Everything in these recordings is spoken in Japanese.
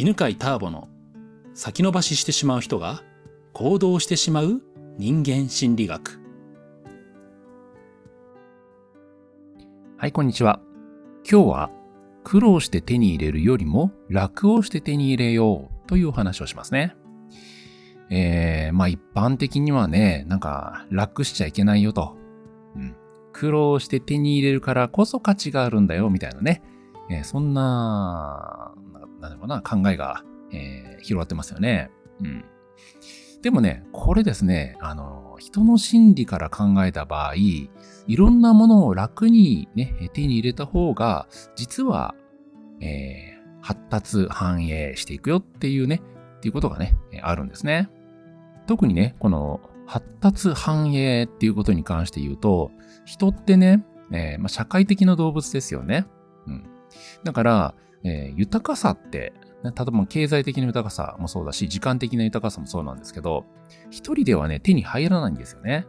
犬飼ターボの先延ばししてしまう人が行動してしまう人間心理学。はい、こんにちは。今日は苦労して手に入れるよりも楽をして手に入れようというお話をしますね。えー、まあ一般的にはね、なんか楽しちゃいけないよと。うん。苦労して手に入れるからこそ価値があるんだよ、みたいなね。えー、そんな、なんだろうな、考えが、えー、広がってますよね。うん。でもね、これですね、あの、人の心理から考えた場合、いろんなものを楽にね、手に入れた方が、実は、えー、発達、繁栄していくよっていうね、っていうことがね、あるんですね。特にね、この発達繁栄っていうことに関して言うと、人ってね、えー、まあ、社会的な動物ですよね。うん。だから、えー、豊かさって、ね例えば経済的な豊かさもそうだし、時間的な豊かさもそうなんですけど、一人ではね、手に入らないんですよね。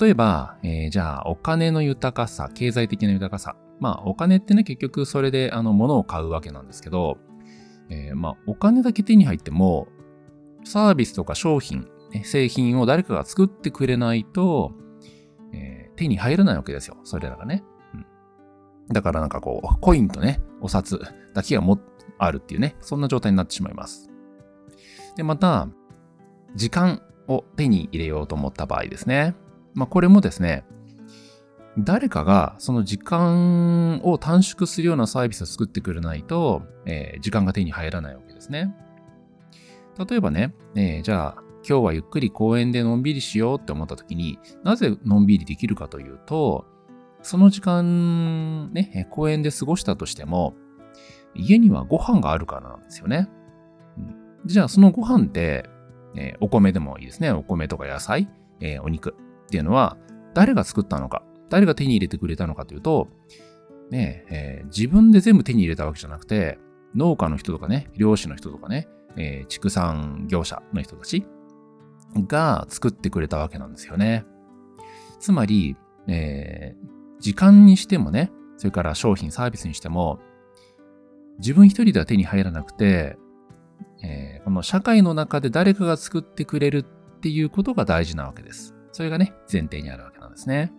例えば、えー、じゃあ、お金の豊かさ、経済的な豊かさ。まあ、お金ってね、結局それで、あの、物を買うわけなんですけど、えー、まあ、お金だけ手に入っても、サービスとか商品、製品を誰かが作ってくれないと、えー、手に入らないわけですよ。それらがね。だからなんかこう、コインとね、お札だけがもあるっていうね、そんな状態になってしまいます。で、また、時間を手に入れようと思った場合ですね。まあこれもですね、誰かがその時間を短縮するようなサービスを作ってくれないと、えー、時間が手に入らないわけですね。例えばね、えー、じゃあ今日はゆっくり公園でのんびりしようって思った時になぜのんびりできるかというと、その時間ね、公園で過ごしたとしても、家にはご飯があるからなんですよね。うん、じゃあそのご飯って、えー、お米でもいいですね。お米とか野菜、えー、お肉っていうのは誰が作ったのか、誰が手に入れてくれたのかというと、ねえー、自分で全部手に入れたわけじゃなくて、農家の人とかね、漁師の人とかね、えー、畜産業者の人たちが作ってくれたわけなんですよね。つまり、えー、時間にしてもね、それから商品、サービスにしても、自分一人では手に入らなくて、えー、この社会の中で誰かが作ってくれるっていうことが大事なわけです。それがね、前提にあるわけなんですね。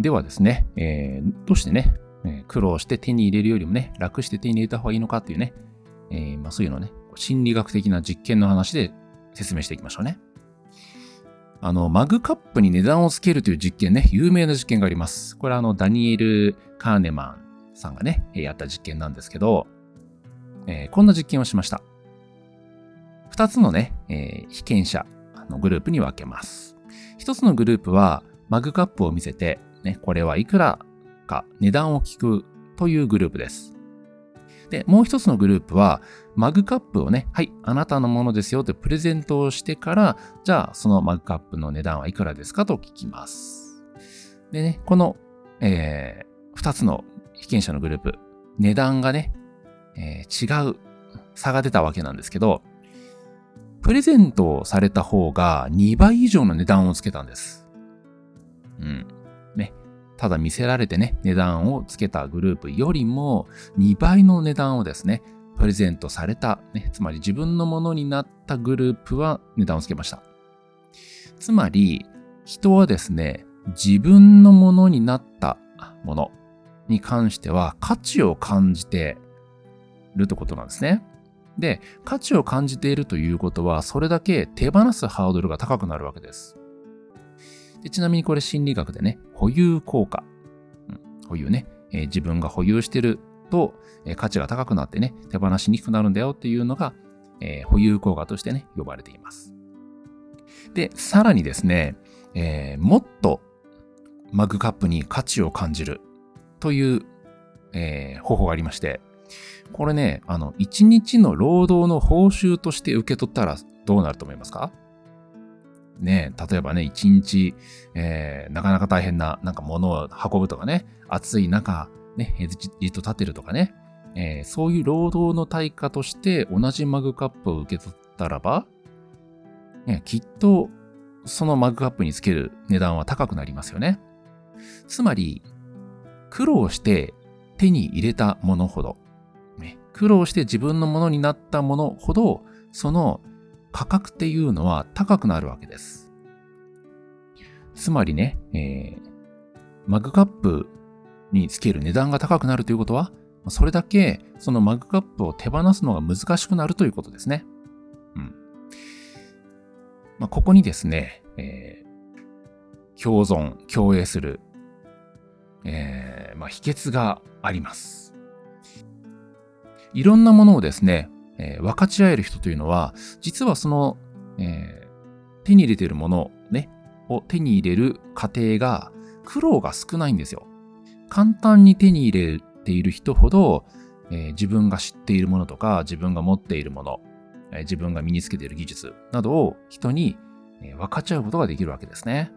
ではですね、えー、どうしてね、え苦労して手に入れるよりもね、楽して手に入れた方がいいのかっていうね、えー、まあ、そういうのね、心理学的な実験の話で説明していきましょうね。あの、マグカップに値段をつけるという実験ね、有名な実験があります。これはあの、ダニエル・カーネマンさんがね、やった実験なんですけど、えー、こんな実験をしました。二つのね、えー、被験者のグループに分けます。一つのグループは、マグカップを見せて、ね、これはいくらか値段を聞くというグループです。で、もう一つのグループは、マグカップをね、はい、あなたのものですよってプレゼントをしてから、じゃあ、そのマグカップの値段はいくらですかと聞きます。でね、この、えー、二つの被験者のグループ、値段がね、えー、違う差が出たわけなんですけど、プレゼントをされた方が2倍以上の値段をつけたんです。うん。ねただ見せられてね、値段をつけたグループよりも2倍の値段をですね、プレゼントされた、ね、つまり自分のものになったグループは値段をつけました。つまり、人はですね、自分のものになったものに関しては価値を感じているということなんですね。で、価値を感じているということは、それだけ手放すハードルが高くなるわけです。でちなみにこれ心理学でね、保有効果。うん、保有ね、えー、自分が保有してると、え、価値が高くなってね、手放しにくくなるんだよっていうのが、えー、保有効果としてね、呼ばれています。で、さらにですね、えもっとマグカップに価値を感じるという、え方法がありまして、これね、あの、一日の労働の報酬として受け取ったらどうなると思いますか？ね、例えばね、一日、えー、なかなか大変な、なんか物を運ぶとかね、暑い中、ね、じっと立てるとかね、えー、そういう労働の対価として同じマグカップを受け取ったらば、ね、きっとそのマグカップにつける値段は高くなりますよね。つまり、苦労して手に入れたものほど、ね、苦労して自分のものになったものほど、その価格っていうのは高くなるわけです。つまりね、えー、マグカップにつける値段が高くなるということは、それだけそのマグカップを手放すのが難しくなるということですね。うん。まあ、ここにですね、えー、共存、共栄する、えー、まあ、秘訣があります。いろんなものをですね、えー、分かち合える人というのは、実はその、えー、手に入れているもの、ね、を手に入れる過程が苦労が少ないんですよ。簡単に手に入れている人ほど、えー、自分が知っているものとか、自分が持っているもの、えー、自分が身につけている技術などを人に、えー、分かっちゃうことができるわけですね。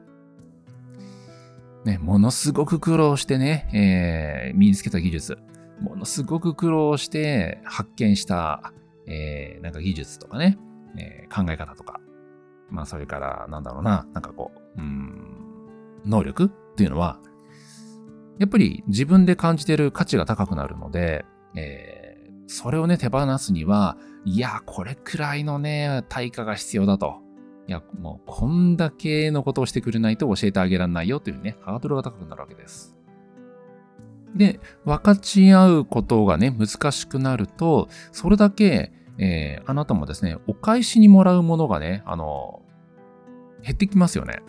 ね、ものすごく苦労してね、えー、身につけた技術、ものすごく苦労して発見した、えー、なんか技術とかね、えー、考え方とか、まあそれから、なんだろうな、なんかこう、うん、能力っていうのは、やっぱり自分で感じてる価値が高くなるので、えー、それをね、手放すには、いや、これくらいのね、対価が必要だと。いや、もう、こんだけのことをしてくれないと教えてあげられないよというね、ハードルが高くなるわけです。で、分かち合うことがね、難しくなると、それだけ、えー、あなたもですね、お返しにもらうものがね、あの、減ってきますよね。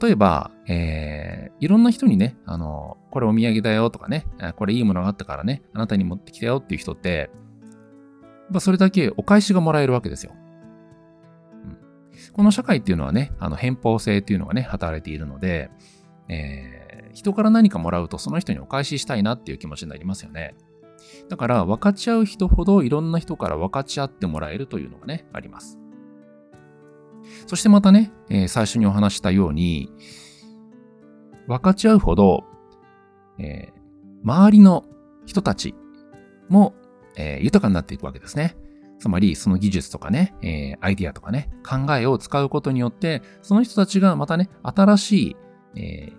例えば、えー、いろんな人にね、あの、これお土産だよとかね、これいいものがあったからね、あなたに持ってきたよっていう人って、まあ、それだけお返しがもらえるわけですよ。うん、この社会っていうのはね、あの偏方性っていうのがね、働いているので、えー、人から何かもらうとその人にお返ししたいなっていう気持ちになりますよね。だから分かち合う人ほどいろんな人から分かち合ってもらえるというのがね、あります。そしてまたね、えー、最初にお話したように、分かち合うほど、えー、周りの人たちも、えー、豊かになっていくわけですね。つまり、その技術とかね、えー、アイディアとかね、考えを使うことによって、その人たちがまたね、新しい、えー、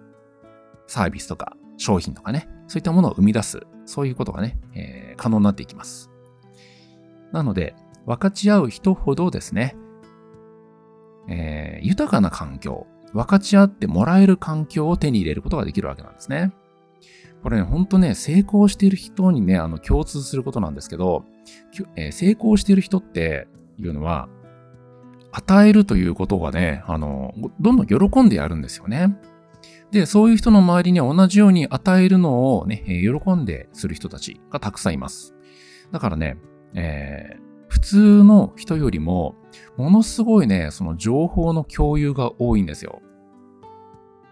サービスとか商品とかね、そういったものを生み出す、そういうことがね、えー、可能になっていきます。なので、分かち合う人ほどですね、えー、豊かな環境、分かち合ってもらえる環境を手に入れることができるわけなんですね。これね、ほんとね、成功している人にね、あの、共通することなんですけど、えー、成功している人っていうのは、与えるということがね、あの、どんどん喜んでやるんですよね。で、そういう人の周りには同じように与えるのをね、喜んでする人たちがたくさんいます。だからね、えー、普通の人よりも、ものすごいね、その情報の共有が多いんですよ。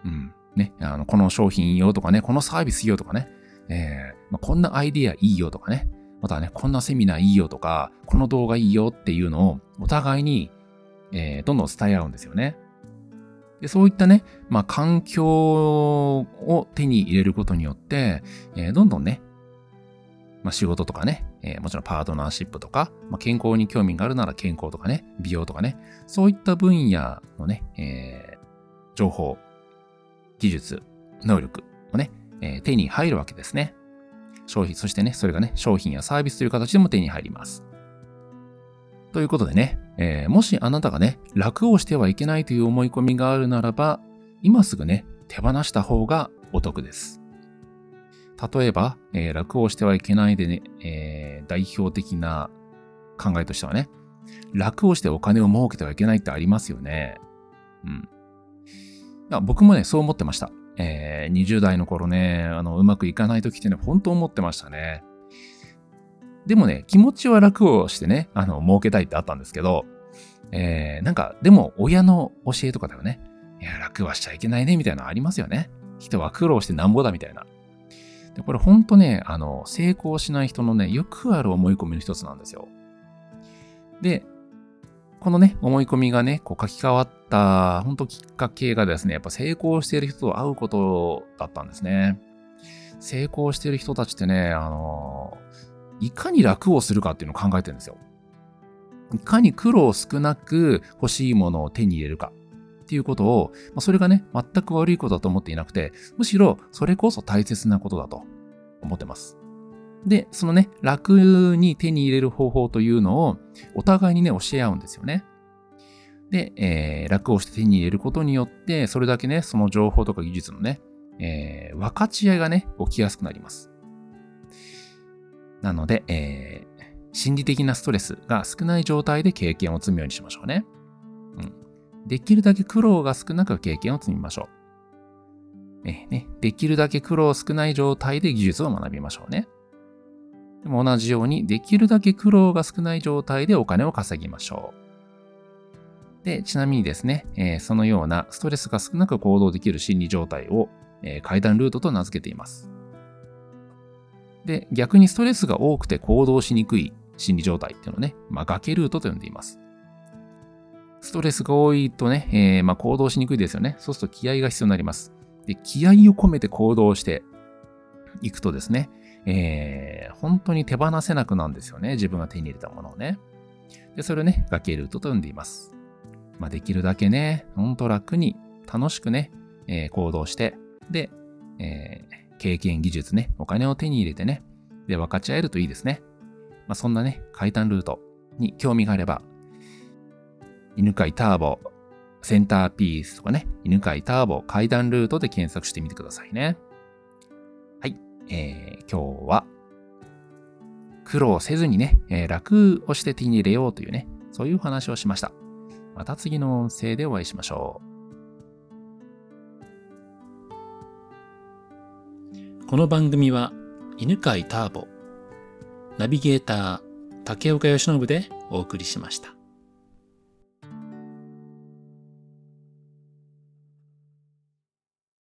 うん。ね、あの、この商品いいよとかね、このサービスいいよとかね、えー、まあ、こんなアイディアいいよとかね、またね、こんなセミナーいいよとか、この動画いいよっていうのをお互いに、えー、どんどん伝え合うんですよね。でそういったね、まあ、環境を手に入れることによって、えー、どんどんね、まあ、仕事とかね、えー、もちろんパートナーシップとか、まあ、健康に興味があるなら健康とかね、美容とかね、そういった分野のね、えー、情報、技術、能力をね、えー、手に入るわけですね。商品、そしてね、それがね、商品やサービスという形でも手に入ります。ということでね、えー、もしあなたがね、楽をしてはいけないという思い込みがあるならば、今すぐね、手放した方がお得です。例えば、えー、楽をしてはいけないでね、えー、代表的な考えとしてはね、楽をしてお金を儲けてはいけないってありますよね。うん。僕もね、そう思ってました。えー、20代の頃ね、あの、うまくいかない時ってね、本当思ってましたね。でもね、気持ちは楽をしてね、あの、儲けたいってあったんですけど、えー、なんか、でも、親の教えとかだよね。いや、楽はしちゃいけないね、みたいなのありますよね。人は苦労してなんぼだ、みたいな。で、これほんとね、あの、成功しない人のね、よくある思い込みの一つなんですよ。で、このね、思い込みがね、こう書き換わった、本当きっかけがですね、やっぱ成功している人と会うことだったんですね。成功している人たちってね、あの、いかに楽をするかっていうのを考えてるんですよ。いかに苦労少なく欲しいものを手に入れるか。っていうことを、まあ、それがね、全く悪いことだと思っていなくて、むしろそれこそ大切なことだと思ってます。で、そのね、楽に手に入れる方法というのをお互いにね、教え合うんですよね。で、えー、楽をして手に入れることによって、それだけね、その情報とか技術のね、えー、分かち合いがね、起きやすくなります。なので、えー、心理的なストレスが少ない状態で経験を積むようにしましょうね。できるだけ苦労が少なく経験を積みましょう。え、ね、できるだけ苦労少ない状態で技術を学びましょうね。でも同じように、できるだけ苦労が少ない状態でお金を稼ぎましょう。で、ちなみにですね、えー、そのようなストレスが少なく行動できる心理状態を、えー、階段ルートと名付けています。で、逆にストレスが多くて行動しにくい心理状態っていうのをね、まあ、崖ルートと呼んでいます。ストレスが多いとね、えー、まあ、行動しにくいですよね。そうすると気合が必要になります。で、気合を込めて行動していくとですね、えー、本当に手放せなくなんですよね。自分が手に入れたものをね。で、それをね、崖ルートと呼んでいます。まあ、できるだけね、ほんと楽に、楽しくね、えー、行動して、で、えー、経験、技術ね、お金を手に入れてね、で、分かち合えるといいですね。まあ、そんなね、階段ルートに興味があれば、犬飼ターボ、センターピースとかね、犬飼ターボ階段ルートで検索してみてくださいね。はいえー、今日は苦労せずにね、えー、楽をして手に入れようというね、そういう話をしました。また次の音声でお会いしましょう。この番組は犬飼ターボ、ナビゲーター竹岡由伸でお送りしました。